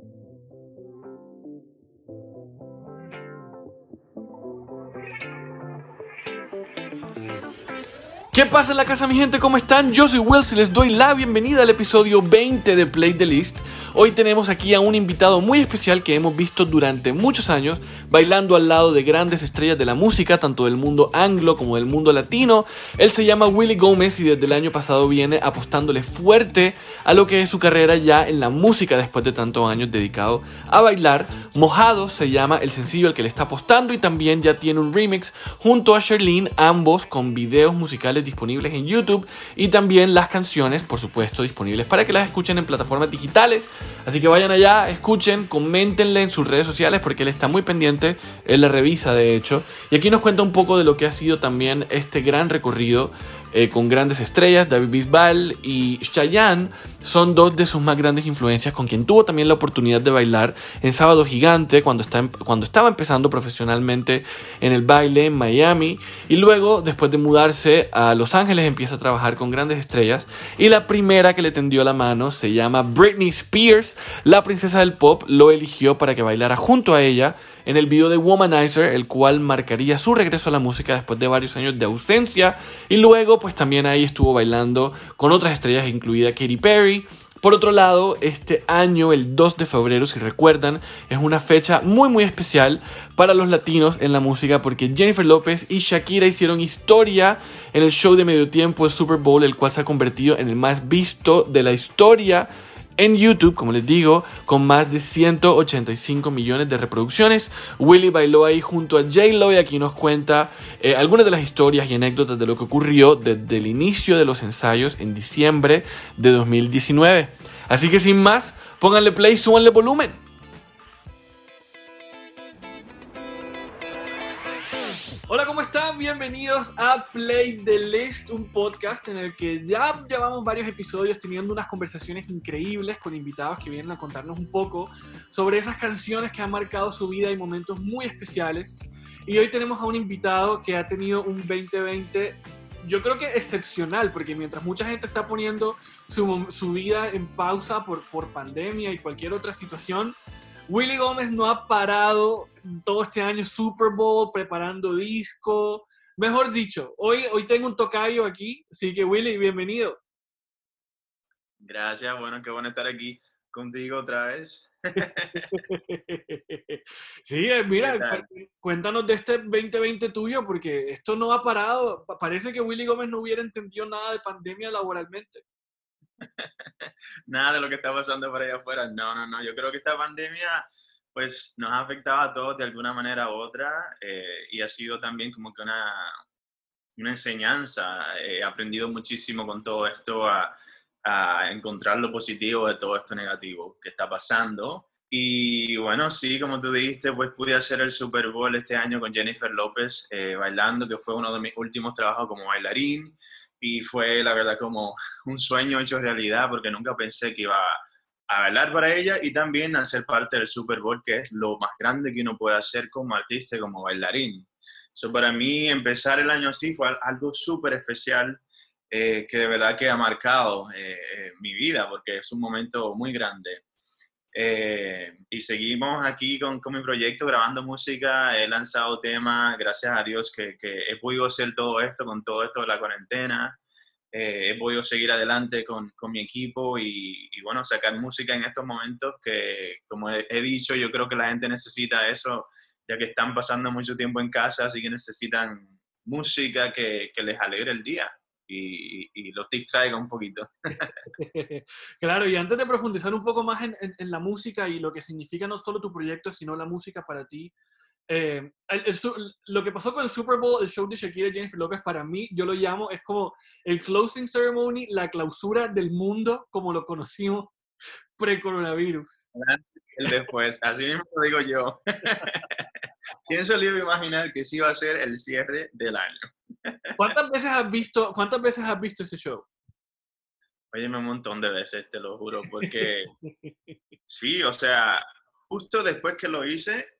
you ¿Qué pasa en la casa, mi gente? ¿Cómo están? Yo soy Wells y les doy la bienvenida al episodio 20 de Play the List. Hoy tenemos aquí a un invitado muy especial que hemos visto durante muchos años bailando al lado de grandes estrellas de la música, tanto del mundo anglo como del mundo latino. Él se llama Willy Gómez y desde el año pasado viene apostándole fuerte a lo que es su carrera ya en la música después de tantos años dedicado a bailar. Mojado se llama el sencillo al que le está apostando y también ya tiene un remix junto a Sherlyn, ambos con videos musicales disponibles en YouTube y también las canciones, por supuesto, disponibles para que las escuchen en plataformas digitales. Así que vayan allá, escuchen, coméntenle en sus redes sociales porque él está muy pendiente, él la revisa de hecho. Y aquí nos cuenta un poco de lo que ha sido también este gran recorrido eh, con grandes estrellas, David Bisbal y Chayanne son dos de sus más grandes influencias, con quien tuvo también la oportunidad de bailar en Sábado Gigante cuando, está, cuando estaba empezando profesionalmente en el baile en Miami y luego después de mudarse a Los Ángeles empieza a trabajar con grandes estrellas y la primera que le tendió la mano se llama Britney Spears, la princesa del pop lo eligió para que bailara junto a ella en el video de Womanizer, el cual marcaría su regreso a la música después de varios años de ausencia. Y luego, pues también ahí estuvo bailando con otras estrellas, incluida Katy Perry. Por otro lado, este año, el 2 de febrero, si recuerdan, es una fecha muy muy especial para los latinos en la música porque Jennifer López y Shakira hicieron historia en el show de medio tiempo de Super Bowl, el cual se ha convertido en el más visto de la historia en YouTube, como les digo, con más de 185 millones de reproducciones. Willy bailó ahí junto a J-Lo y aquí nos cuenta eh, algunas de las historias y anécdotas de lo que ocurrió desde el inicio de los ensayos en diciembre de 2019. Así que sin más, pónganle play, súbanle volumen. Hola, ¿cómo están? Bienvenidos a Play the List, un podcast en el que ya llevamos varios episodios teniendo unas conversaciones increíbles con invitados que vienen a contarnos un poco sobre esas canciones que han marcado su vida y momentos muy especiales. Y hoy tenemos a un invitado que ha tenido un 2020 yo creo que excepcional, porque mientras mucha gente está poniendo su, su vida en pausa por, por pandemia y cualquier otra situación, Willy Gómez no ha parado todo este año Super Bowl, preparando disco. Mejor dicho, hoy, hoy tengo un tocayo aquí, así que Willy, bienvenido. Gracias, bueno, qué bueno estar aquí contigo otra vez. sí, eh, mira, cuéntanos de este 2020 tuyo, porque esto no ha parado. Parece que Willy Gómez no hubiera entendido nada de pandemia laboralmente. nada de lo que está pasando por allá afuera. No, no, no. Yo creo que esta pandemia pues nos ha afectado a todos de alguna manera u otra eh, y ha sido también como que una, una enseñanza. He aprendido muchísimo con todo esto a, a, encontrar lo positivo de todo esto negativo que está pasando. Y bueno, sí, como tú dijiste, pues pude hacer el Super Bowl este año con Jennifer López eh, bailando, que fue uno de mis últimos trabajos como bailarín y fue la verdad como un sueño hecho realidad porque nunca pensé que iba a bailar para ella y también a ser parte del Super Bowl, que es lo más grande que uno puede hacer como artista como bailarín. eso para mí empezar el año así fue algo súper especial eh, que de verdad que ha marcado eh, eh, mi vida porque es un momento muy grande. y seguimos aquí con, con, mi proyecto grabando música, he lanzado temas, gracias a Dios que, que he podido hacer todo esto con todo esto de la cuarentena. Eh, he podido seguir adelante con, con mi equipo y, y, bueno, sacar música en estos momentos que, como he, he, dicho, yo creo que la gente necesita eso, ya que están pasando mucho tiempo en casa, así que necesitan música que, que les alegre el día. Y, y, los distraiga un poquito. claro, y antes de profundizar un poco más en, en, en, la música y lo que significa no solo tu proyecto, sino la música para ti, eh, el, el, lo que pasó con el Super Bowl, el show de Shakira y Jennifer López, para mí, yo lo llamo, es como el closing ceremony, la clausura del mundo como lo conocimos pre-coronavirus. El después, así mismo lo digo yo. ¿Quién se iba a imaginar que sí iba a ser el cierre del año? ¿Cuántas veces has visto, cuántas veces has visto ese show? Oye, un montón de veces, te lo juro, porque sí, o sea, justo después que lo hice,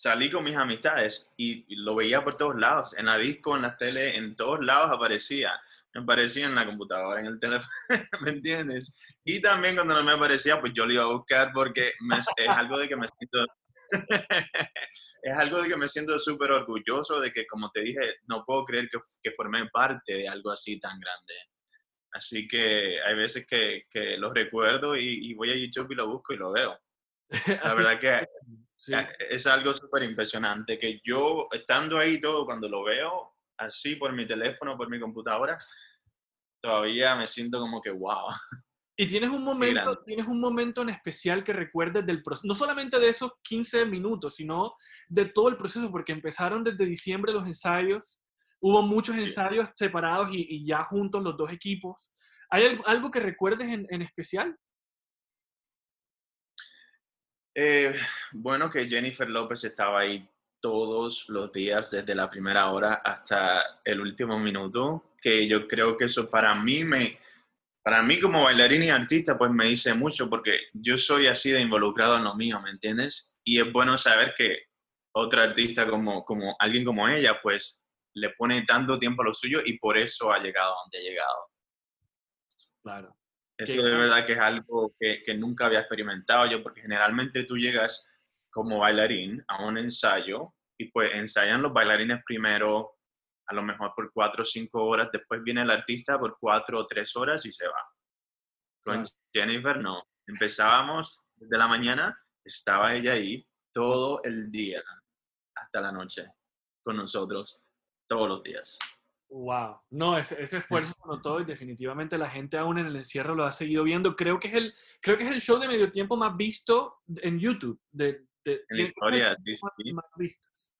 salí con mis amistades y lo veía por todos lados, en la disco, en la tele, en todos lados aparecía. Me aparecía en la computadora, en el teléfono, ¿me entiendes? Y también cuando no me aparecía, pues yo lo iba a buscar porque es algo de que me siento... es algo de que me siento súper orgulloso de que, como te dije, no puedo creer que, que formé parte de algo así tan grande. Así que hay veces que, que lo recuerdo y, y, voy a YouTube y lo busco y lo veo. La verdad que es algo súper impresionante, que yo estando ahí todo, cuando lo veo así por mi teléfono, por mi computadora, todavía me siento como que wow. Y tienes un momento, tienes un momento en especial que recuerdes del proceso, no solamente de esos 15 minutos, sino de todo el proceso, porque empezaron desde diciembre los ensayos, hubo muchos ensayos separados y, ya juntos los dos equipos. ¿Hay algo, que recuerdes en, en especial? Eh, bueno, que Jennifer López estaba ahí todos los días, desde la primera hora hasta el último minuto, que yo creo que eso para mí me, para mí como bailarín y artista, pues me dice mucho porque yo soy así de involucrado en lo mío, ¿me entiendes? Y es bueno saber que otra artista como, como alguien como ella, pues le pone tanto tiempo a lo suyo y por eso ha llegado donde ha llegado. Claro. Eso de verdad que es algo que, que, nunca había experimentado yo, porque generalmente tú llegas como bailarín a un ensayo y pues ensayan los bailarines primero, a lo mejor por cuatro o cinco horas, después viene el artista por cuatro o tres horas y se va. Con Jennifer no, empezábamos desde la mañana, estaba ella ahí todo el día hasta la noche con nosotros, todos los días. Wow, no, ese, ese esfuerzo se notó y definitivamente la gente aún en el encierro lo ha seguido viendo. Creo que es el, creo que es el show de medio tiempo más visto en YouTube. De, de en historia, sí, Más vistos.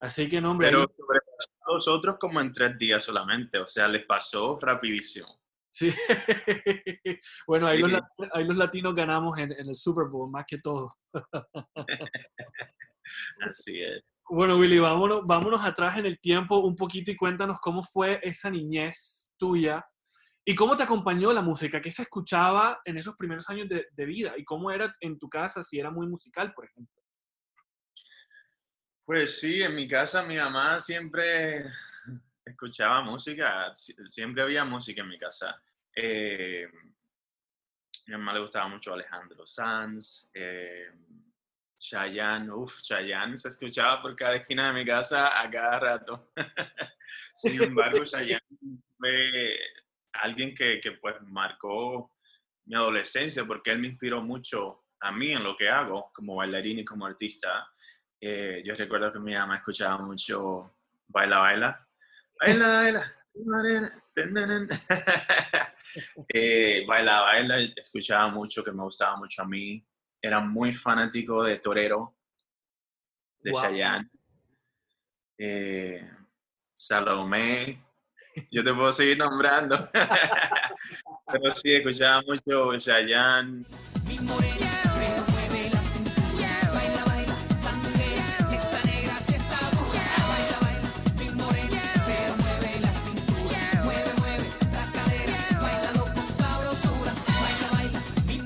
Así que no, hombre. Pero a los otros como en tres días solamente, o sea, les pasó rapidísimo. Sí. bueno, ahí, Los, ahí, los, latinos ganamos en, en el Super Bowl, más que todo. Así es. Bueno, Willy, vámonos, vámonos atrás en el tiempo un poquito y cuéntanos cómo fue esa niñez tuya y cómo te acompañó la música, qué se escuchaba en esos primeros años de, vida y cómo era en tu casa, si era muy musical, por ejemplo. Pues sí, en mi casa mi mamá siempre escuchaba música, siempre había música en mi casa. Eh, mi mamá le gustaba mucho Alejandro Sanz. Eh, Chayanne, uff, Chayanne se escuchaba por cada esquina de mi casa a cada rato. Sin embargo, Chayanne fue alguien que, que, pues marcó mi adolescencia porque él me inspiró mucho a mí en lo que hago como bailarín y como artista. Eh, yo recuerdo que mi mamá escuchaba mucho Baila, Baila. Baila, Baila. eh, baila, baila, escuchaba mucho, que me gustaba mucho a mí era muy fanático de Torero, de wow. Chayanne, eh, Salomé. Yo te puedo seguir nombrando. Pero sí, escuchaba mucho Chayanne.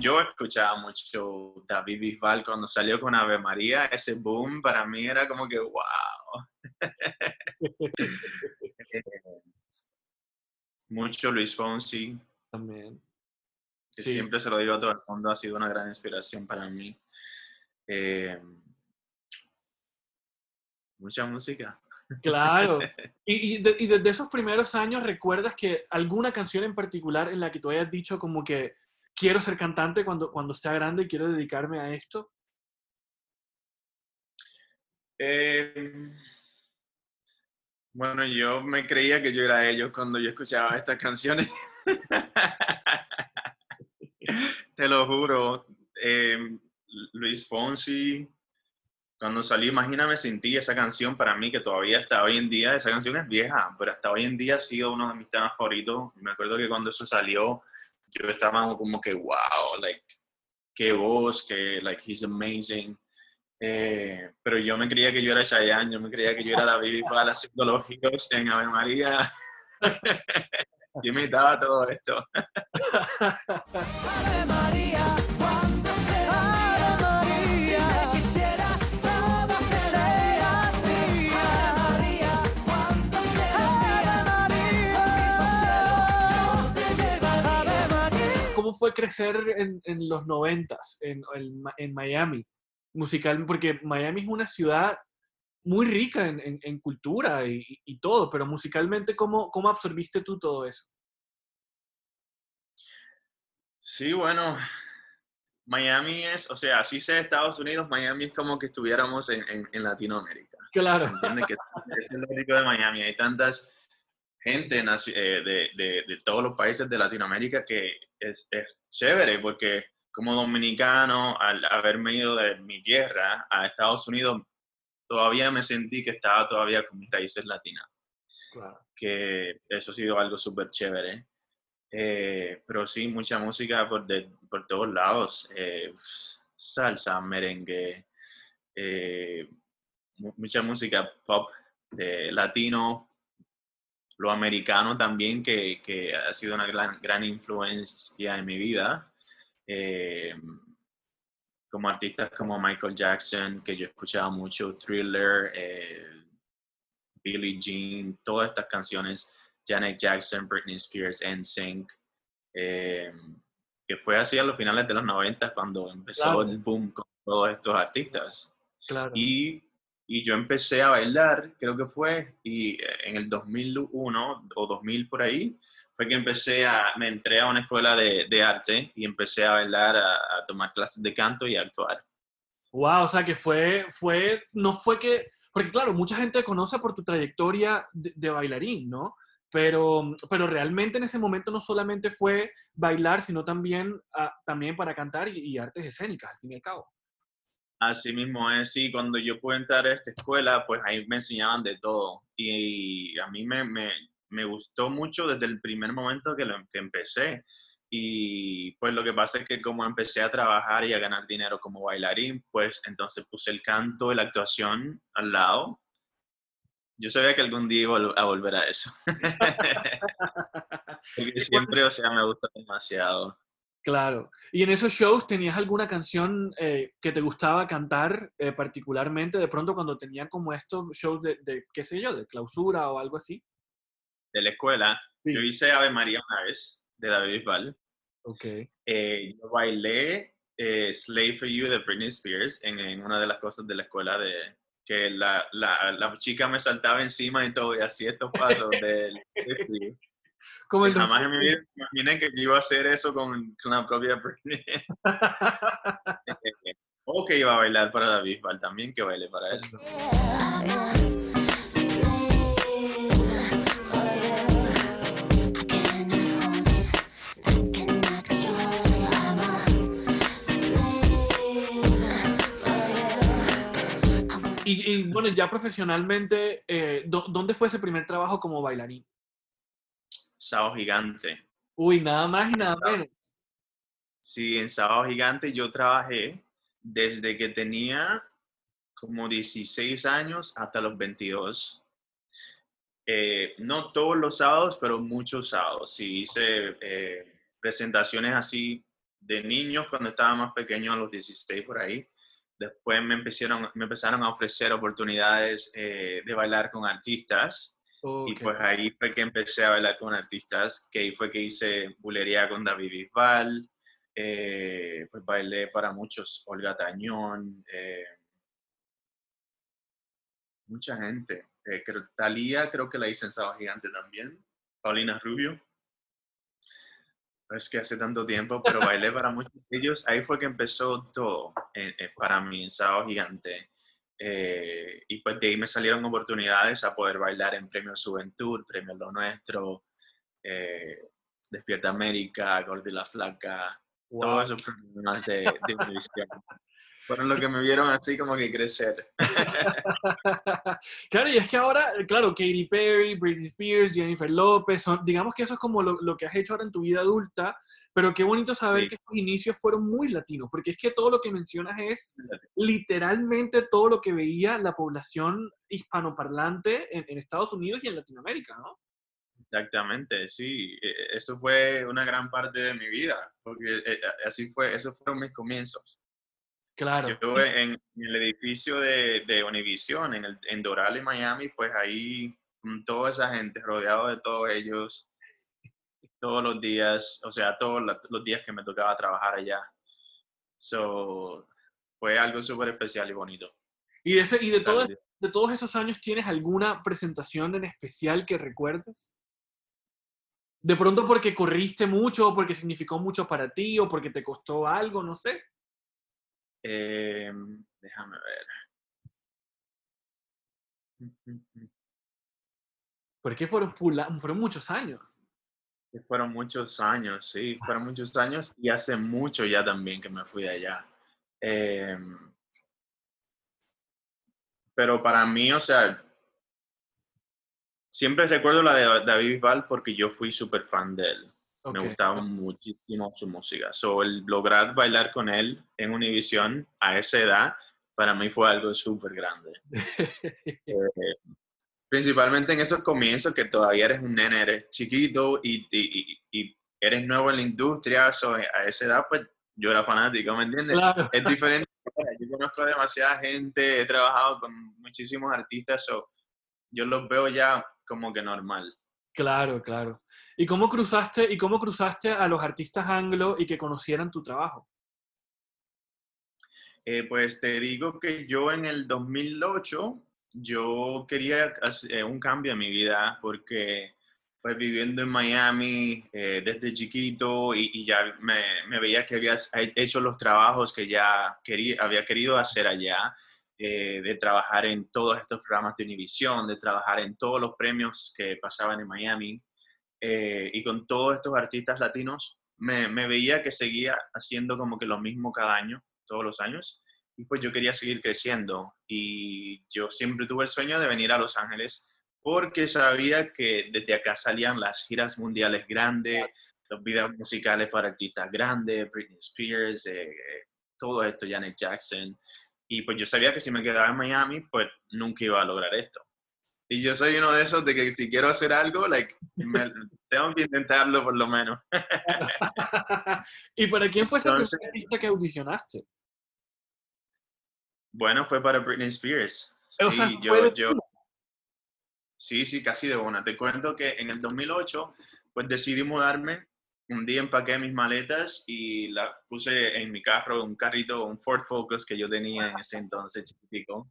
Yo escuchaba mucho David Bisbal cuando salió con Ave María, ese boom para mí era como que wow. mucho Luis Fonsi. También. Que siempre se lo digo a todo el mundo, ha sido una gran inspiración para mí. Eh, mucha música. Claro. Y, y, de, y, desde esos primeros años, ¿recuerdas que alguna canción en particular en la que tú hayas dicho como que quiero ser cantante cuando, cuando sea grande y quiero dedicarme a esto? Eh, bueno, yo me creía que yo era ellos cuando yo escuchaba estas canciones. Te lo juro. Eh, Luis Fonsi, cuando salí Imagíname sin ti, esa canción para mí que todavía hasta hoy en día, esa canción es vieja, pero hasta hoy en día ha sido uno de mis temas favoritos. Me acuerdo que cuando eso salió, yo estaba como que, wow, like, qué voz, que, like, he's amazing. Eh, pero yo me creía que yo era Chayanne, yo me creía que yo era David para haciendo los giros en Ave María. yo imitaba todo esto. Ave María, fue crecer en, en los noventas en, en, en Miami? Musical, porque Miami es una ciudad muy rica en, cultura y, y, todo, pero musicalmente, ¿cómo, ¿cómo absorbiste tú todo eso? Sí, bueno, Miami es, o sea, así sea Estados Unidos, Miami es como que estuviéramos en, en, en Latinoamérica. Claro. ¿Entiendes? Que es el rico de Miami. Hay tantas gente eh, de, de, de, todos los países de Latinoamérica que es, es, chévere porque como dominicano, al haberme ido de mi tierra a Estados Unidos, todavía me sentí que estaba todavía con mis raíces latinas. Claro. Que eso ha sido algo súper chévere. Eh, pero sí, mucha música por, de, por todos lados. Eh, salsa, merengue, eh, mucha música pop de latino, lo americano también, que, que ha sido una gran, gran, influencia en mi vida. Eh, como artistas como Michael Jackson, que yo escuchaba mucho, Thriller, eh, Billie Jean, todas estas canciones, Janet Jackson, Britney Spears, NSYNC, eh, que fue así a los finales de los 90 cuando empezó claro. el boom con todos estos artistas. Claro. Y y yo empecé a bailar, creo que fue, y en el 2001 o 2000 por ahí, fue que empecé a, me entré a una escuela de, de arte y empecé a bailar, a, a, tomar clases de canto y a actuar. Wow, o sea que fue, fue, no fue que, porque claro, mucha gente conoce por tu trayectoria de, de bailarín, ¿no? Pero, pero realmente en ese momento no solamente fue bailar, sino también, uh, también para cantar y, y artes escénicas, al fin y al cabo. Así mismo es, sí, cuando yo pude entrar a esta escuela, pues ahí me enseñaban de todo. Y a mí me, me, me gustó mucho desde el primer momento que, lo, que empecé. Y pues lo que pasa es que como empecé a trabajar y a ganar dinero como bailarín, pues entonces puse el canto y la actuación al lado. Yo sabía que algún día iba a volver a eso. Porque siempre, o sea, me gusta demasiado. Claro. ¿Y en esos shows tenías alguna canción eh, que te gustaba cantar eh, particularmente de pronto cuando tenían como estos shows de, de, qué sé yo, de clausura o algo así? De la escuela. Sí. Yo hice Ave María una vez, de David Bisbal. Ok. Eh, yo bailé Slave for You de Britney Spears en, en, una de las cosas de la escuela de que la, la, la chica me saltaba encima y todo y hacía estos pasos del como el Jamás en mi vida imaginé que iba a hacer eso con, con la propia Britney. o que iba a bailar para David Val también, que baile para él. Y, y, bueno, ya profesionalmente, eh, ¿dónde fue ese primer trabajo como bailarín? Sábado Gigante. Uy, nada más y nada menos. Sí, en Sábado Gigante yo trabajé desde que tenía como 16 años hasta los 22. Eh, no todos los sábados, pero muchos sábados. Sí, hice eh, presentaciones así de niños cuando estaba más pequeño, a los 16 por ahí. Después me empezaron, me empezaron a ofrecer oportunidades eh, de bailar con artistas. Y pues ahí fue que empecé a bailar con artistas, que ahí fue que hice bulería con David Bisbal, eh, pues bailé para muchos, Olga Tañón, eh, mucha gente. Eh, creo, Talía creo que la hice en Sábado Gigante también, Paulina Rubio. Es que hace tanto tiempo, pero bailé para muchos de ellos. Ahí fue que empezó todo para mí en Sábado Gigante. Eh, y pues de ahí me salieron oportunidades a poder bailar en Premio Juventud, Premio Lo Nuestro, eh, Despierta América, Gordi la Flaca, wow. todos esos programas de, de televisión. Fueron lo que me vieron así como que crecer. claro, y es que ahora, claro, Katy Perry, Britney Spears, Jennifer López, son, digamos que eso es como lo, lo, que has hecho ahora en tu vida adulta, pero qué bonito saber sí. que tus inicios fueron muy latinos, porque es que todo lo que mencionas es literalmente todo lo que veía la población hispanoparlante en, en Estados Unidos y en Latinoamérica, ¿no? Exactamente, sí. E, eso fue una gran parte de mi vida, porque eh, así fue, esos fueron mis comienzos. Claro. Yo en, en el edificio de, de Univision, en, el, en Doral, en Miami, pues ahí con toda esa gente, rodeado de todos ellos, todos los días, o sea, todos los días que me tocaba trabajar allá. So, fue algo súper especial y bonito. ¿Y de, ese, y de, de todos esos años tienes alguna presentación en especial que recuerdes? De pronto porque corriste mucho, o porque significó mucho para ti, o porque te costó algo, no sé. Em, déjame ver. Porque fueron, fueron muchos años. Fueron muchos años, sí, fueron muchos años y hace mucho ya también que me fui de allá. Em, pero para mí, o sea, siempre recuerdo la de David Bisbal porque yo fui súper fan de él. Me gustaba muchísimo su música. So, el lograr bailar con él en Univision a esa edad, para mí fue algo súper grande. Eh, principalmente en esos comienzos que todavía eres un nene, eres chiquito y, y, y eres nuevo en la industria, so, a esa edad pues yo era fanático, ¿me entiendes? Es diferente. Yo conozco a demasiada gente, he trabajado con muchísimos artistas, so, yo los veo ya como que normal. Claro, claro. ¿Y cómo cruzaste, y cómo cruzaste a los artistas anglo y que conocieran tu trabajo? Eh, pues te digo que yo en el 2008, yo quería hacer un cambio en mi vida porque pues viviendo en Miami eh, desde chiquito y, ya me, veía que había hecho los trabajos que ya quería, había querido hacer allá eh, de trabajar en todos estos programas de Univision, de trabajar en todos los premios que pasaban en Miami. Eh, y con todos estos artistas latinos, me, veía que seguía haciendo como que lo mismo cada año, todos los años. Y pues yo quería seguir creciendo. Y yo siempre tuve el sueño de venir a Los Ángeles porque sabía que desde acá salían las giras mundiales grandes, los videos musicales para artistas grandes, Britney Spears, eh, todo esto, Janet Jackson. Y pues yo sabía que si me quedaba en Miami, pues nunca iba a lograr esto. Y yo soy uno de esos de que si quiero hacer algo, like, tengo que intentarlo por lo menos. ¿Y para quién fue esa artista que audicionaste? Bueno, fue para Britney Spears. Sí, yo, yo, sí, sí, casi de una. Te cuento que en el 2008, pues decidí mudarme un día empaqué mis maletas y la puse en mi carro, un carrito, un Ford Focus que yo tenía en ese entonces chiquitico.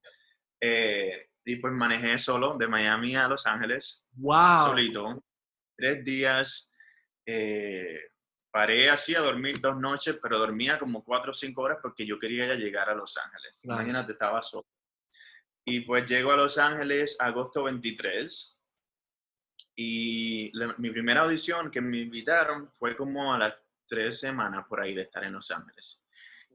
Eh, y pues manejé solo de Miami a Los Ángeles. ¡Wow! Solito. Tres días. Eh, paré así a dormir dos noches, pero dormía como cuatro o cinco horas porque yo quería ya llegar a Los Ángeles. Imagínate, estaba solo. Y pues llego a Los Ángeles agosto 23 y mi primera audición que me invitaron fue como a las tres semanas por ahí de estar en Los Ángeles.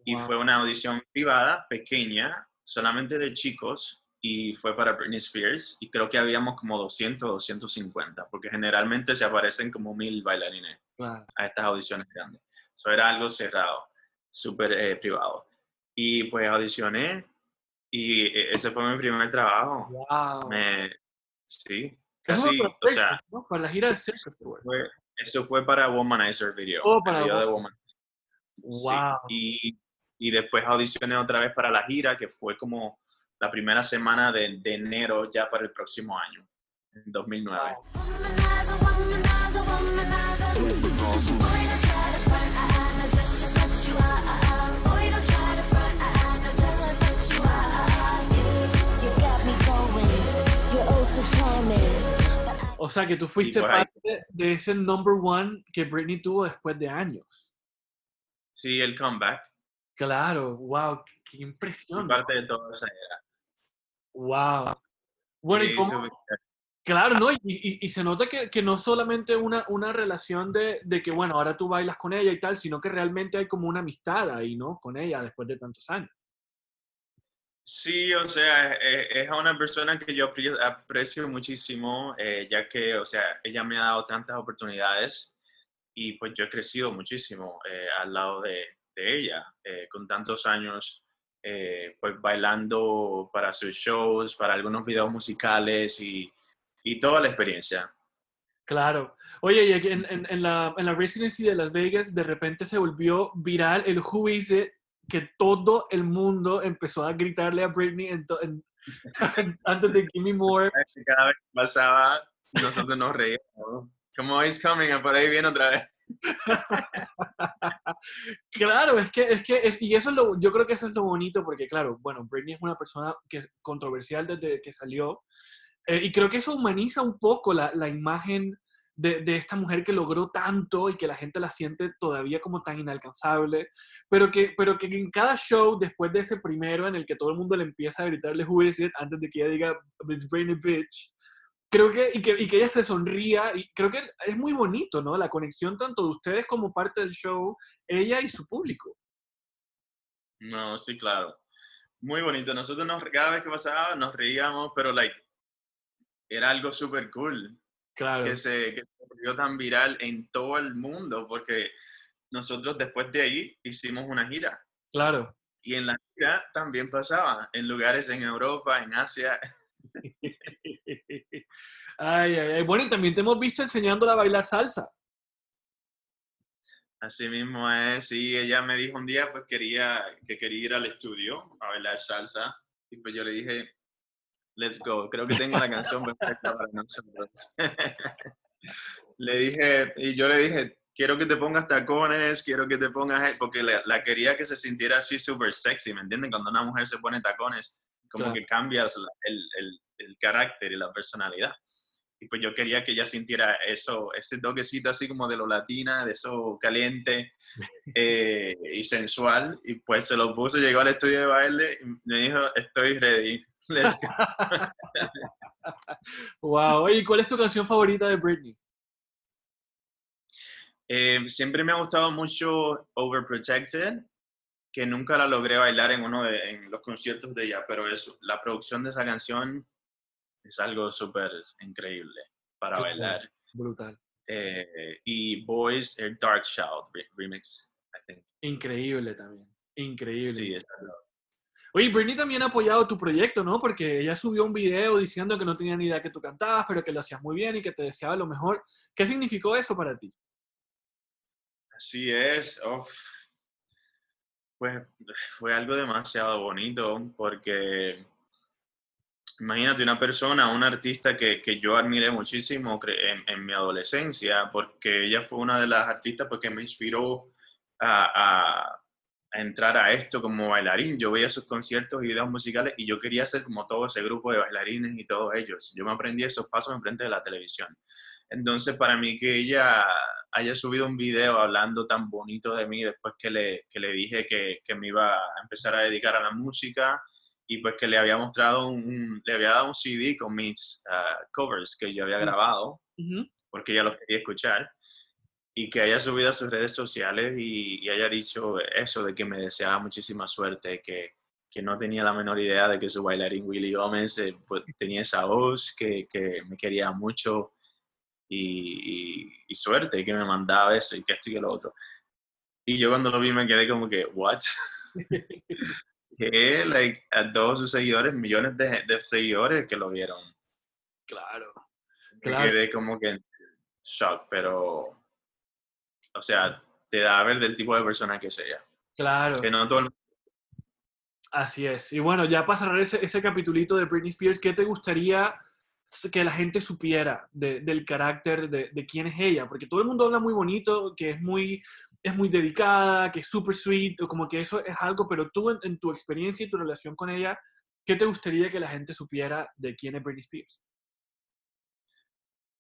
Y fue una audición privada, pequeña, solamente de chicos, y fue para Britney Spears. Y creo que habíamos como 200 o 250, porque generalmente se aparecen como mil bailarines a estas audiciones grandes. Eso era algo cerrado, súper eh, privado. Y pues audicioné y e, ese fue mi primer trabajo. Wow. Me, sí, Casi, o sea, Para la gira de Circus Fue, eso fue para Womanizer Video. Oh, para video de Woman. Wow. Y, y, después audicioné otra vez para la gira, que fue como la primera semana de, de enero ya para el próximo año, en 2009. O sea, que tú fuiste pues parte de ese number one que Britney tuvo después de años. Sí, el comeback. Claro, wow, qué impresión. parte de toda esa era. Wow. Bueno, y cómo... Claro, ¿no? Y, se nota que, que, no solamente una, una relación de, de, que, bueno, ahora tú bailas con ella y tal, sino que realmente hay como una amistad ahí, ¿no? Con ella después de tantos años. Sí, o sea, es, una persona que yo aprecio muchísimo, eh, ya que, o sea, ella me ha dado tantas oportunidades y pues yo he crecido muchísimo eh, al lado de, ella, eh, con tantos años, pues bailando para sus shows, para algunos videos musicales y, y toda la experiencia. Claro. Oye, y en, en, en, la, en la residency de Las Vegas, de repente se volvió viral el Who Is It que todo el mundo empezó a gritarle a Britney antes de Gimme More. Cada vez que pasaba, nosotros nos reíamos. como Ice Coming, por ahí viene otra vez. claro, es que, es que, y eso es lo, yo creo que eso es lo bonito, porque claro, bueno, Britney es una persona que es controversial desde que salió, eh, y creo que eso humaniza un poco la, la imagen de, de, esta mujer que logró tanto y que la gente la siente todavía como tan inalcanzable, pero que, pero que en cada show, después de ese primero en el que todo el mundo le empieza a gritarle who is it antes de que ella diga it's Britney bitch, creo que y, que, y que ella se sonría, y creo que es muy bonito, ¿no? La conexión tanto de ustedes como parte del show, ella y su público. No, sí, claro. Muy bonito. Nosotros nos, cada vez que pasaba nos reíamos, pero like, era algo súper cool. Claro. Que se, que se volvió tan viral en todo el mundo, porque nosotros después de ahí hicimos una gira. Claro. Y en la gira también pasaba, en lugares en Europa, en Asia. ay, ay, ay. Bueno, y también te hemos visto enseñándola a bailar salsa. Así mismo es, sí, ella me dijo un día pues quería, que quería ir al estudio a bailar salsa y pues yo le dije, let's go, creo que tengo la canción perfecta para nosotros. le dije, y yo le dije, quiero que te pongas tacones, quiero que te pongas, porque la, la quería que se sintiera así súper sexy, ¿me entienden? Cuando una mujer se pone tacones, como claro. que cambias el, el, el, carácter y la personalidad. Y pues yo quería que ella sintiera eso, ese toquecito así como de lo latina, de eso caliente eh, y sensual. Y pues se lo puso, llegó al estudio de baile y me dijo, estoy ready. Let's go. wow. ¿Y cuál es tu canción favorita de Britney? Eh, siempre me ha gustado mucho Overprotected, que nunca la logré bailar en uno de en los conciertos de ella, pero es, la producción de esa canción es algo súper increíble para Qué bailar. Brutal. Eh, y Boys, el Dark Child remix, I think. Increíble también. Increíble. Sí, es Oye, Britney también ha apoyado tu proyecto, ¿no? Porque ella subió un video diciendo que no tenía ni idea que tú cantabas, pero que lo hacías muy bien y que te deseaba lo mejor. ¿Qué significó eso para ti? Así es. Uf. Pues fue algo demasiado bonito porque imagínate una persona, una artista que, que yo admiré muchísimo en, en, mi adolescencia, porque ella fue una de las artistas porque me inspiró a, a, a, entrar a esto como bailarín. Yo veía sus conciertos y videos musicales y yo quería ser como todo ese grupo de bailarines y todos ellos. Yo me aprendí esos pasos enfrente de la televisión. Entonces, para mí que ella haya subido un video hablando tan bonito de mí después que le, que le dije que, que me iba a empezar a dedicar a la música, y pues que le había mostrado un, le había dado un CD con mis uh, covers que yo había grabado, uh -huh. porque ella los quería escuchar, y que haya subido a sus redes sociales y, y, haya dicho eso de que me deseaba muchísima suerte, que, que no tenía la menor idea de que su bailarín Willy Gómez eh, pues, tenía esa voz, que, que me quería mucho y, y, y, suerte, y que me mandaba eso y que esto y que lo otro. Y yo cuando lo vi me quedé como que, ¿what? que like, a todos sus seguidores, millones de, de, seguidores que lo vieron. Claro. claro. Me quedé como que en shock, pero, o sea, te da a ver del tipo de persona que sea. Claro. Que no todo el... Así es. Y bueno, ya para cerrar ese, ese capitulito de Britney Spears, ¿qué te gustaría que la gente supiera de, del carácter de, de, quién es ella? Porque todo el mundo habla muy bonito, que es muy, es muy dedicada, que es super sweet, o como que eso es algo, pero tú en, tu experiencia y tu relación con ella, ¿qué te gustaría que la gente supiera de quién es Britney Spears?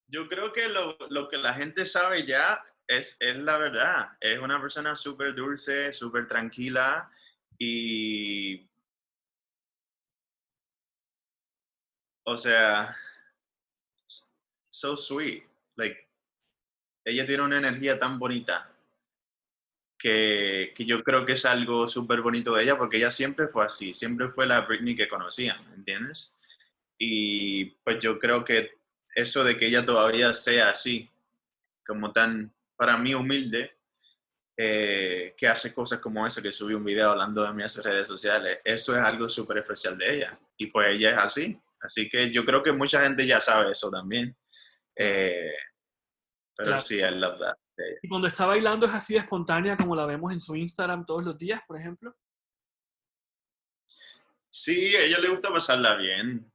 Yo creo que lo, lo que la gente sabe ya es, es la verdad. Es una persona súper dulce, súper tranquila y... O sea, so sweet. Like, ella tiene una energía tan bonita que, que yo creo que es algo súper bonito de ella porque ella siempre fue así, siempre fue la Britney que conocían, ¿entiendes? Y pues yo creo que eso de que ella todavía sea así, como tan, para mí, humilde, eh, que hace cosas como eso, que subió un video hablando de mí a sus redes sociales, eso es algo súper especial de ella. Y pues ella es así. Así que yo creo que mucha gente ya sabe eso también. Eh, pero claro. sí, I love that. ¿Y cuando está bailando es así de espontánea como la vemos en su Instagram todos los días, por ejemplo? Sí, a ella le gusta pasarla bien.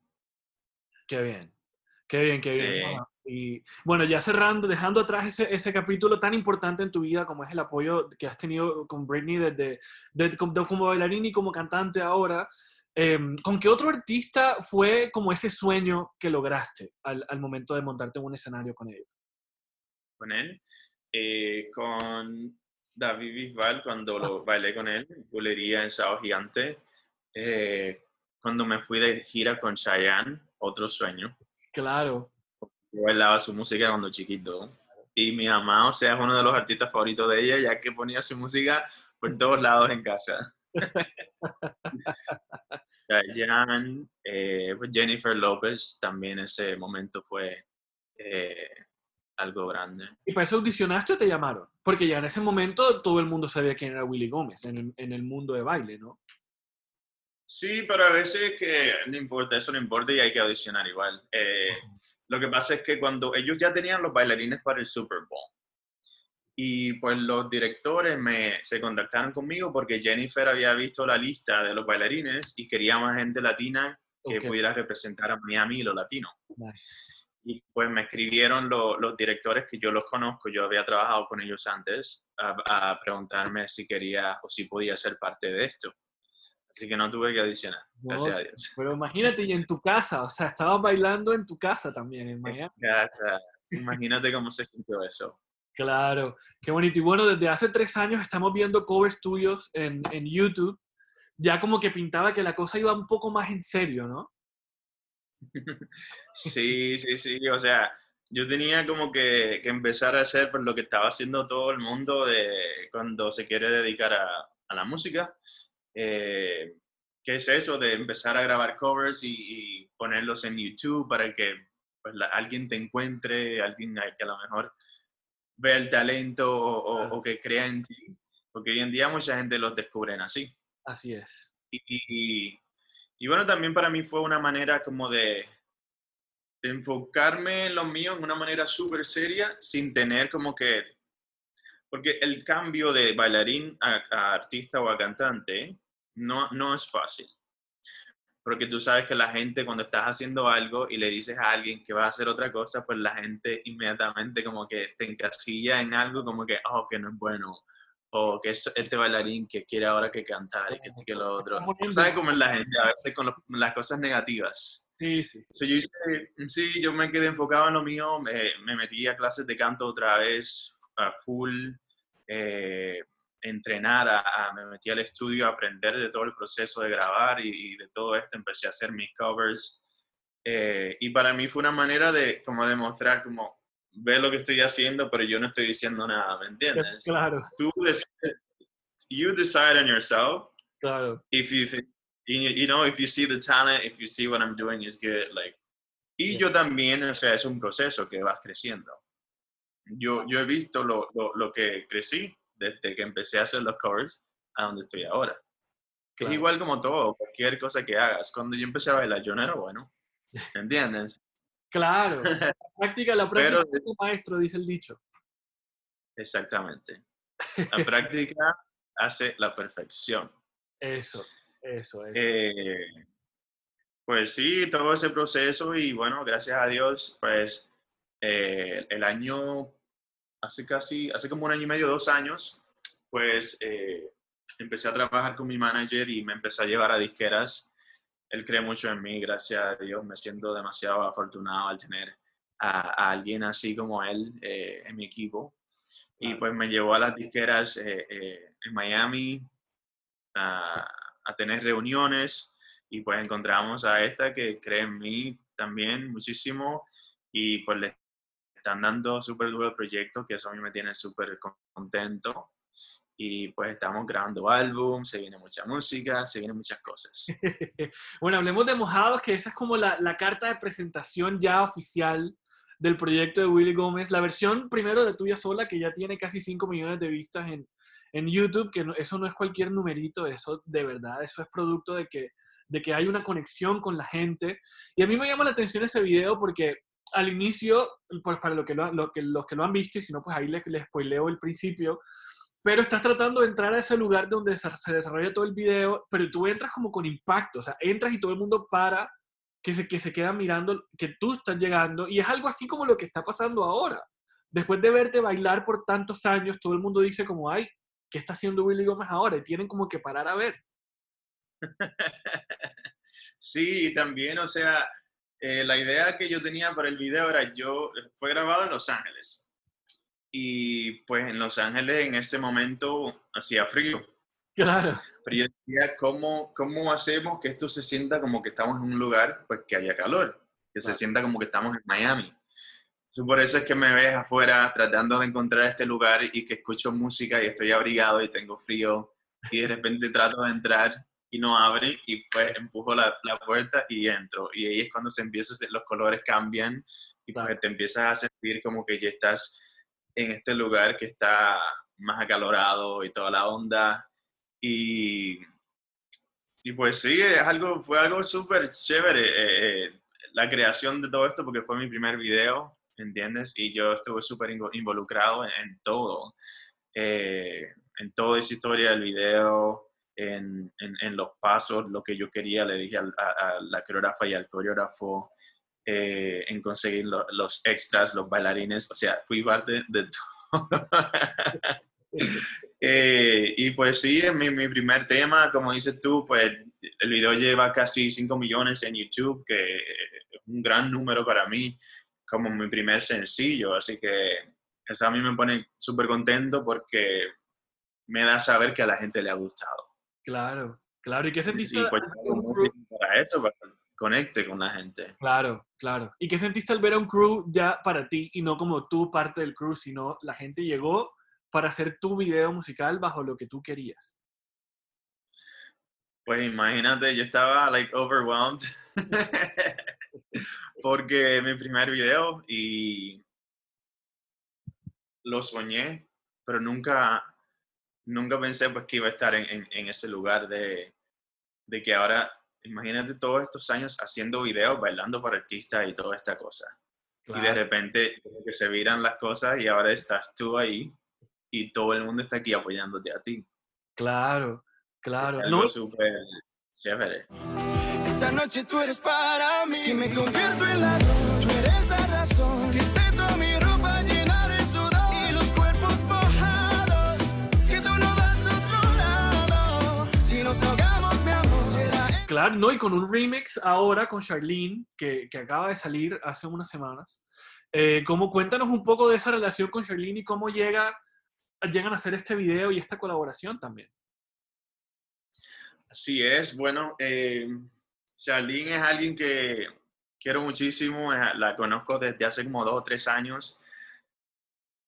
Qué bien, qué bien, qué sí. bien. Y bueno, ya cerrando, dejando atrás ese, ese capítulo tan importante en tu vida como es el apoyo que has tenido con Britney desde, desde como bailarín y como cantante ahora, em, ¿con qué otro artista fue como ese sueño que lograste al, al momento de montarte en un escenario con él? Con él, eh, con David Bisbal, cuando lo bailé con él, bulería en Sao Gigante, eh, cuando me fui de gira con Cheyenne, otro sueño. Claro. Yo bailaba su música cuando chiquito. Y mi mamá, o sea, es uno de los artistas favoritos de ella, ya que ponía su música por todos lados en casa. Cheyenne, eh, pues Jennifer López, también ese momento fue eh, algo grande. ¿Y para eso audicionaste o te llamaron? Porque ya en ese momento todo el mundo sabía quién era Willy Gómez en el, en el mundo de baile, ¿no? Sí, pero a veces que no importa, eso no importa y hay que audicionar igual. Eh, lo que pasa es que cuando ellos ya tenían los bailarines para el Super Bowl, y pues los directores me, se contactaron conmigo porque Jennifer había visto la lista de los bailarines y quería más gente latina que pudiera representar a Miami y lo latino. Nice. Y pues me escribieron lo- los directores que yo los conozco, yo había trabajado con ellos antes, a, a preguntarme si quería o si podía ser parte de esto. Así que no tuve que adicionar, gracias a Dios. Pero imagínate, y en tu casa, o sea, estabas bailando en tu casa también, en Miami. Gracias. Imagínate cómo se sintió eso. Claro, qué bonito. Y bueno, desde hace tres años estamos viendo covers tuyos en, en YouTube. Ya como que pintaba que la cosa iba un poco más en serio, ¿no? Sí, sí, sí. O sea, yo tenía como que, que empezar a hacer por lo que estaba haciendo todo el mundo de cuando se quiere dedicar a, a la música. Eh, ¿Qué es eso de empezar a grabar covers y, y ponerlos en YouTube para que pues, la- alguien te encuentre, alguien que a lo mejor ve el talento o, o- o que crea en ti? Porque hoy en día mucha gente los descubre así. Así es. Y, y- y bueno, también para mí fue una manera como de, enfocarme en lo mío en una manera súper seria sin tener como que... Porque el cambio de bailarín a, a artista o a cantante no, no es fácil. Porque tú sabes que la gente cuando estás haciendo algo y le dices a alguien que va a hacer otra cosa, pues la gente inmediatamente como que te encasilla en algo como que, oh, que no es bueno. O que es este bailarín que quiere ahora que cantar y que esto y que lo otro. ¿Sabes cómo es la gente? A veces con los- las cosas negativas. Sí, sí, sí. So, yo hice- sí, yo me quedé enfocado en lo mío, me, me metí a clases de canto otra vez, a full, eh, entrenar, a, a- me metí al estudio a aprender de todo el proceso de grabar y, y de todo esto, empecé a hacer mis covers. eh, y para mí fue una manera de como demostrar como, ve lo que estoy haciendo, pero yo no estoy diciendo nada, ¿me entiendes? Claro, Tú decides, you decide on yourself claro. if you think, you, know, if you see the talent, if you see what I'm doing is good, like. Y Yeah. yo también, o sea, es un proceso que vas creciendo. Yo, yo he visto lo, lo, lo que crecí desde que empecé a hacer los covers a donde estoy ahora. Claro. Es igual como todo, cualquier cosa que hagas. Cuando yo empecé a bailar, yo no era bueno. ¿Me entiendes? Claro. La práctica, la práctica Pero- es tu maestro, dice el dicho. Exactamente. La práctica hace la perfección. Eso, eso, eso. Eh, pues sí, todo ese proceso y bueno, gracias a Dios, pues eh, el año, hace casi, hace como un año y medio, dos años, pues eh, empecé a trabajar con mi manager y me empezó a llevar a disqueras. Él cree mucho en mí, gracias a Dios, me siento demasiado afortunado al tener a, a alguien así como él eh, en mi equipo. Y pues me llevó a las disqueras eh, eh, en Miami a, a tener reuniones y pues encontramos a esta que cree en mí también muchísimo y pues le están dando súper duro el proyecto, que eso a mí me tiene súper con- contento. Y pues estamos grabando álbum, se viene mucha música, se vienen muchas cosas. Bueno, hablemos de Mojados, que esa es como la, la carta de presentación ya oficial del proyecto de Willy Gómez. La versión primero de Tuya Sola, que ya tiene casi 5 millones de vistas en, en YouTube, que no- eso no es cualquier numerito, eso de verdad, eso es producto de que, de que hay una conexión con la gente. Y a mí me llama la atención ese video porque al inicio, pues para lo que lo- lo que- los que lo han visto, y si no, pues ahí les, les spoileo el principio, pero estás tratando de entrar a ese lugar donde se desarrolla todo el video, pero tú entras como con impacto, o sea, entras y todo el mundo para, que se, que se quedan mirando que tú estás llegando y es algo así como lo que está pasando ahora. Después de verte bailar por tantos años, todo el mundo dice como, ay, ¿qué está haciendo Willy Gómez ahora? Y tienen como que parar a ver. Sí, también, o sea, eh, la idea que yo tenía para el video era, yo, fue grabado en Los Ángeles. Y pues en Los Ángeles en ese momento hacía frío. Claro. Pero yo decía, ¿cómo, ¿cómo hacemos que esto se sienta como que estamos en un lugar pues que haya calor? Que se sienta como que estamos en Miami. por eso es que me ves afuera tratando de encontrar este lugar y que escucho música y estoy abrigado y tengo frío y de repente trato de entrar y no abre y pues empujo la, la, puerta y entro. Y ahí es cuando se empieza, los colores cambian y pues te empiezas a sentir como que ya estás en este lugar que está más acalorado y toda la onda. Y, y pues sí, es algo, fue algo súper chévere eh, eh, la creación de todo esto porque fue mi primer video, ¿entiendes? Y yo estuve súper involucrado en, todo, eh, en toda esa historia del video, en, en, los pasos, lo que yo quería, le dije a, la coreógrafa y al coreógrafo, en conseguir los extras, los bailarines, o sea, fui parte de todo. Eh, y pues sí, mi, mi primer tema, como dices tú, pues el video lleva casi 5 millones en YouTube, que es un gran número para mí, como mi primer sencillo. Así que eso a mí me pone súper contento porque me da saber que a la gente le ha gustado. Claro, claro. ¿Y qué sentiste? pues, para eso, para conecte con la gente. Claro, claro. ¿Y qué sentiste al ver a un crew ya para ti y no como tú parte del crew, sino la gente llegó para hacer tu video musical bajo lo que tú querías? Pues imagínate, yo estaba like overwhelmed porque mi primer video y lo soñé, pero nunca, nunca pensé pues que iba a estar en, en, ese lugar de, de, que ahora, imagínate todos estos años haciendo videos, bailando para artistas y toda esta cosa. Y de repente que se viran las cosas y ahora estás tú ahí y todo el mundo está aquí apoyándote a ti. Claro, claro. Es no. súper chévere. Esta noche tú eres para mí. Si me convierto en la No, y con un remix ahora con Charlene, que, que acaba de salir hace unas semanas. Eh, ¿cómo, cuéntanos un poco de esa relación con Charlene y cómo llega llegan a hacer este video y esta colaboración también. Así es, bueno, eh, Charlene es alguien que quiero muchísimo, la conozco desde hace como dos o tres años.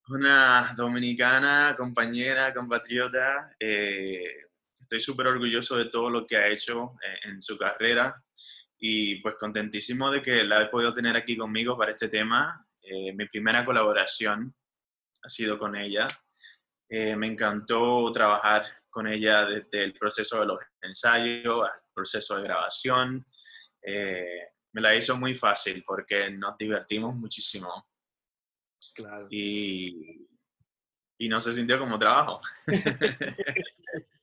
Una dominicana, compañera, compatriota. Eh, estoy súper orgulloso de todo lo que ha hecho en, en su carrera y pues contentísimo de que la he podido tener aquí conmigo para este tema. Eh, mi primera colaboración ha sido con ella. Eh, me encantó trabajar con ella desde el proceso de los ensayos al proceso de grabación. Eh, me la hizo muy fácil porque nos divertimos muchísimo. Claro. Y, y no se sintió como trabajo.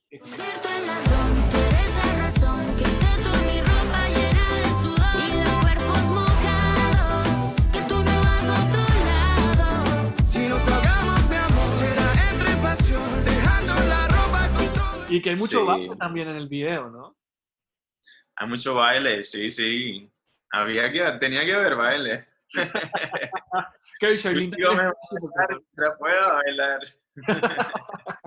Y que hay mucho baile también en el video, ¿no? Hay mucho baile, sí, sí. Había que, tenía que haber baile. que Charlene puedo bailar.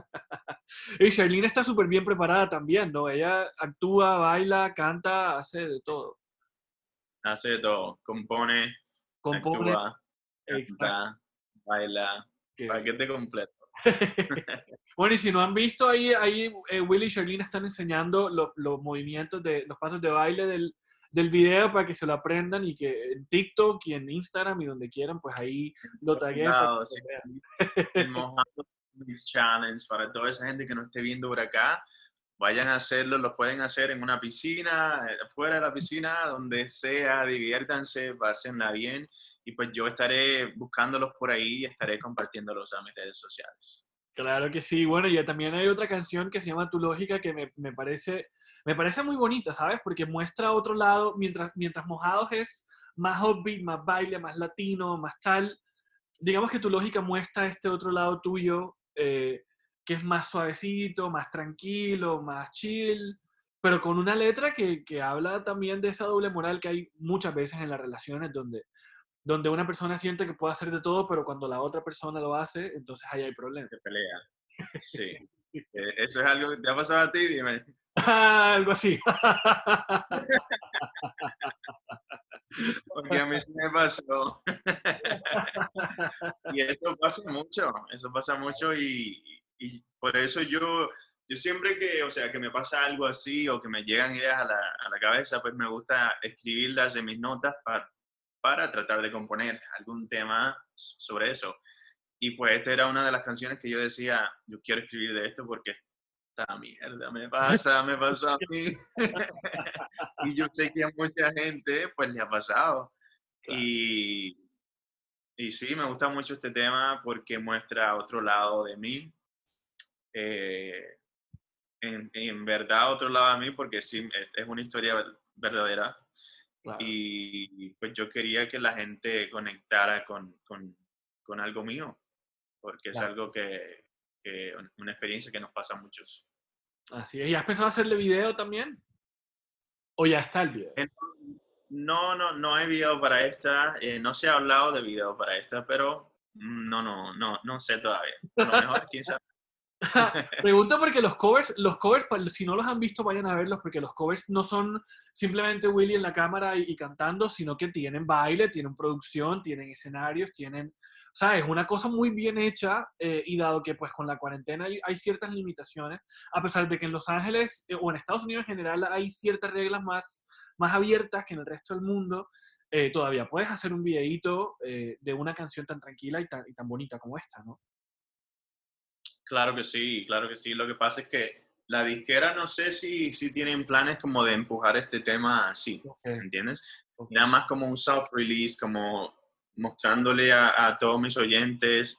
y Charlene está súper bien preparada también, ¿no? Ella actúa, baila, canta, hace de todo. Hace de todo. Compone, compone actúa, canta, baila. Paquete completo. bueno, y si no han visto, ahí, ahí eh, Willy y Charlene están enseñando los movimientos, de los pasos de baile del, del, video para que se lo aprendan y que en TikTok y en Instagram y donde quieran, pues ahí lo taguen. Challenge para toda esa gente que no esté viendo por acá. Vayan a hacerlo, lo pueden hacer en una piscina, eh, fuera de la piscina, donde sea, diviértanse, pásenla bien. Y pues yo estaré buscándolos por ahí y estaré compartiéndolos a mis redes sociales. Claro que sí. Bueno, y también hay otra canción que se llama Tu Lógica que me, me parece, me parece muy bonita, ¿sabes? Porque muestra otro lado, mientras, mientras Mojados es más upbeat, más baile, más latino, más tal, digamos que tu lógica muestra este otro lado tuyo, eh, que es más suavecito, más tranquilo, más chill, pero con una letra que, que, habla también de esa doble moral que hay muchas veces en las relaciones donde, donde una persona siente que puede hacer de todo, pero cuando la otra persona lo hace, entonces ahí hay problemas. Se pelea. Sí. Eso es algo que te ha pasado a ti, dime. algo así. Porque a mí sí me pasó. y eso pasa mucho, eso pasa mucho y, y, por eso yo, yo siempre que, o sea, que me pasa algo así o que me llegan ideas a la, a la cabeza, pues me gusta escribirlas en mis notas para, para tratar de componer algún tema sobre eso. Y pues esta era una de las canciones que yo decía, yo quiero escribir de esto porque esta mierda me pasa, me pasó a mí. y yo sé que a mucha gente pues le ha pasado. Y, y sí, me gusta mucho este tema porque muestra otro lado de mí. Eh, en, en, verdad, otro lado de mí porque sí, es una historia verdadera. Y pues yo quería que la gente conectara con, con, con algo mío, porque es algo que, que, una experiencia que nos pasa a muchos. Así es. ¿Y has pensado hacerle video también? ¿O ya está el video? No, no, no hay video para esta. Eh, no se ha hablado de video para esta, pero no, no, no, no sé todavía. A lo mejor, quién sabe. Pregunta porque los covers, los covers, si no los han visto, vayan a verlos, porque los covers no son simplemente Willy en la cámara y, cantando, sino que tienen baile, tienen producción, tienen escenarios, tienen, o sea, es una cosa muy bien hecha eh, y dado que pues con la cuarentena hay, hay, ciertas limitaciones, a pesar de que en Los Ángeles eh, o en Estados Unidos en general hay ciertas reglas más, más abiertas que en el resto del mundo, eh, todavía puedes hacer un videíto de una canción tan tranquila y tan, y tan bonita como esta, ¿no? Claro que sí, claro que sí. Lo que pasa es que la disquera no sé si, si tienen planes como de empujar este tema así, ¿entiendes? Nada más como un soft-release, como mostrándole a, a, todos mis oyentes,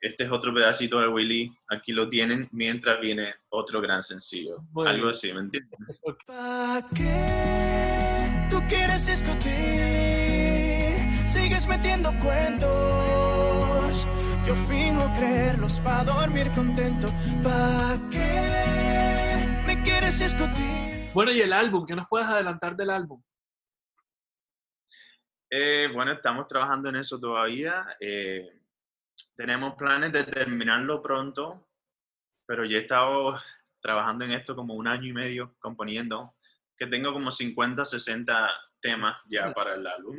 este es otro pedacito de Willy, aquí lo tienen, mientras viene otro gran sencillo. Algo así, ¿me entiendes? ¿Para qué tú quieres discutir? Sigues metiendo cuentos yo fingo creerlos para dormir contento. ¿Para qué me quieres discutir? Bueno, ¿y el álbum? ¿Qué nos puedes adelantar del álbum? Eh, bueno, estamos trabajando en eso todavía. Eh, tenemos planes de terminarlo pronto, pero ya he estado trabajando en esto como un año y medio, componiendo, que tengo como 50, 60 temas ya para el álbum.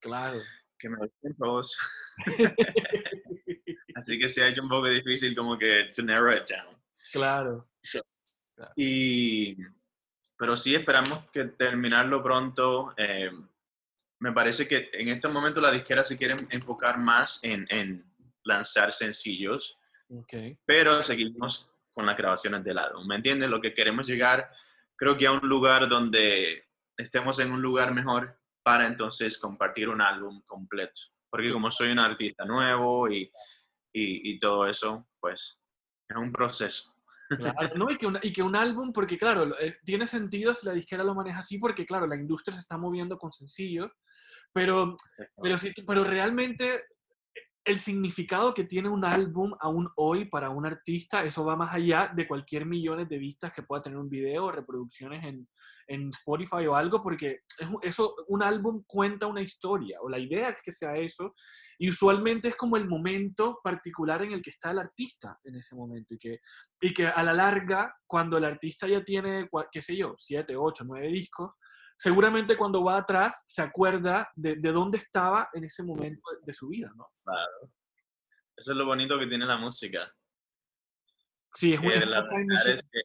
Claro que me gustan todos. Así que se ha hecho un poco difícil como que to narrow it down. Claro. Y, pero sí esperamos que terminarlo pronto. Eh, me parece que en este momento la disquera se quiere enfocar más en, en lanzar sencillos. Okay. Pero seguimos con las grabaciones del álbum. ¿Me entiendes? Lo que queremos llegar, creo que a un lugar donde estemos en un lugar mejor para entonces compartir un álbum completo. Porque como soy un artista nuevo y, y, todo eso, pues es un proceso. Claro, ¿no? y, que y, que un álbum, porque claro, eh, tiene sentido si la disquera lo maneja así, porque claro, la industria se está moviendo con sencillos, pero, pero, sí, pero realmente el significado que tiene un álbum aún hoy para un artista, eso va más allá de cualquier millones de vistas que pueda tener un video o reproducciones en, en Spotify o algo, porque eso, un álbum cuenta una historia, o la idea es que sea eso, y usualmente es como el momento particular en el que está el artista en ese momento, y que, y que a la larga, cuando el artista ya tiene, qué sé yo, siete, ocho, nueve discos, seguramente cuando va atrás se acuerda de, de, dónde estaba en ese momento de su vida, ¿no? Claro. Eso es lo bonito que tiene la música. Sí, es muy que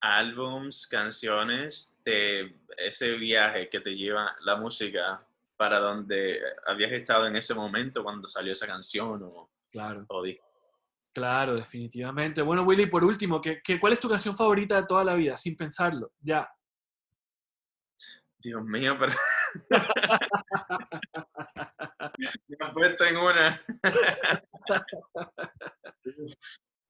álbums, canciones de ese viaje que te lleva la música para donde habías estado en ese momento cuando salió esa canción o, claro. o Claro, definitivamente. Bueno, Willy, por último, ¿qué, qué, cuál es tu canción favorita de toda la vida? Sin pensarlo, ya. Dios mío, pero... Me han puesto en una.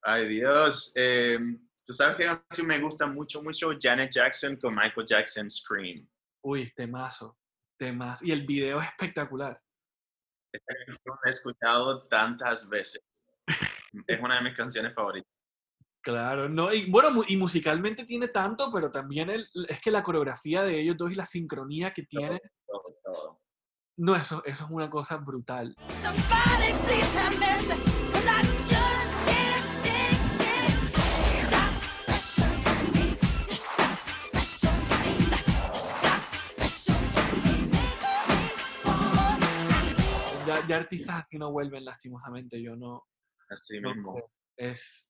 Ay, Dios. Eh, Tú sabes que canción me gusta mucho, mucho Janet Jackson con Michael Jackson Scream. Uy, temazo, temazo. Y el video es espectacular. Esta canción la he escuchado tantas veces. es una de mis canciones favoritas. Claro, no, y bueno, y musicalmente tiene tanto, pero también el, es que la coreografía de ellos dos y la sincronía que tiene. Todo, todo. No, eso, eso es una cosa brutal. Ya, ya artistas así no vuelven, lastimosamente. Yo no. Así no mismo. creo. es,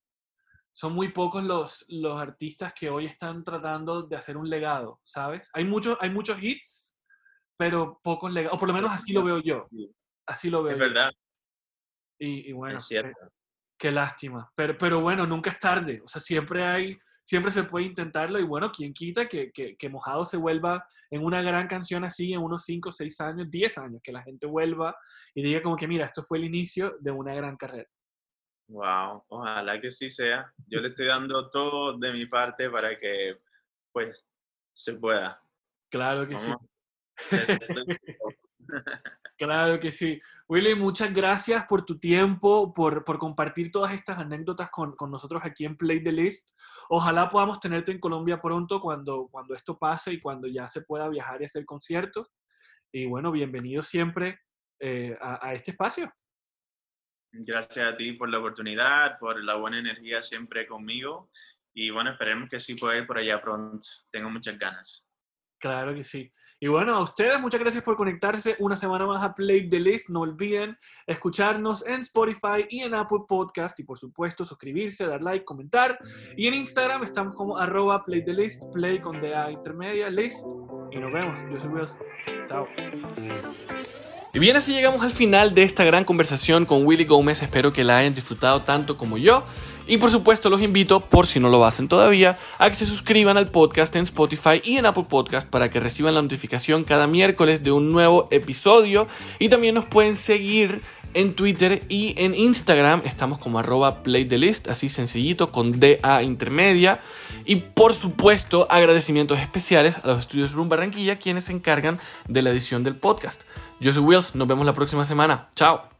son muy pocos los, los artistas que hoy están tratando de hacer un legado, ¿sabes? Hay muchos, hay muchos hits, pero pocos legados. O por lo menos así lo veo yo. Sí, Así lo veo Es yo. verdad, Y, y bueno, es cierto. qué, qué lástima. Pero, pero bueno, nunca es tarde. O sea, siempre hay, siempre se puede intentarlo. Y bueno, quien quita que, que, que Mojado se vuelva en una gran canción así en unos 5, 6 años, 10 años, que la gente vuelva y diga como que, mira, esto fue el inicio de una gran carrera. Wow, ojalá que sí sea. Yo le estoy dando todo de mi parte para que, pues, se pueda. Claro que sí. Claro que sí. Willy, muchas gracias por tu tiempo, por, por compartir todas estas anécdotas con, con nosotros aquí en Play the List. Ojalá podamos tenerte en Colombia pronto cuando, cuando esto pase y cuando ya se pueda viajar y hacer conciertos. Y bueno, bienvenido siempre eh, a, a este espacio. Gracias a ti por la oportunidad, por la buena energía siempre conmigo. Y bueno, esperemos que sí pueda ir por allá pronto. Tengo muchas ganas. Claro que sí. Y bueno, a ustedes muchas gracias por conectarse una semana más a Play the List. No olviden escucharnos en Spotify y en Apple Podcast y por supuesto suscribirse, dar like, comentar. Y en Instagram estamos como arroba Play the List, Play con DA intermedia, List. Y nos vemos. Yo soy Wilson. Chao. Y bien, así llegamos al final de esta gran conversación con Willy Gómez. Espero que la hayan disfrutado tanto como yo. Y por supuesto los invito, por si no lo hacen todavía, a que se suscriban al podcast en Spotify y en Apple Podcast para que reciban la notificación cada miércoles de un nuevo episodio. Y también nos pueden seguir en Twitter y en Instagram. Estamos como arroba playthelist, así sencillito, con DA intermedia. Y por supuesto, agradecimientos especiales a los estudios Room Barranquilla, quienes se encargan de la edición del podcast. Yo soy Wills, nos vemos la próxima semana. Chao.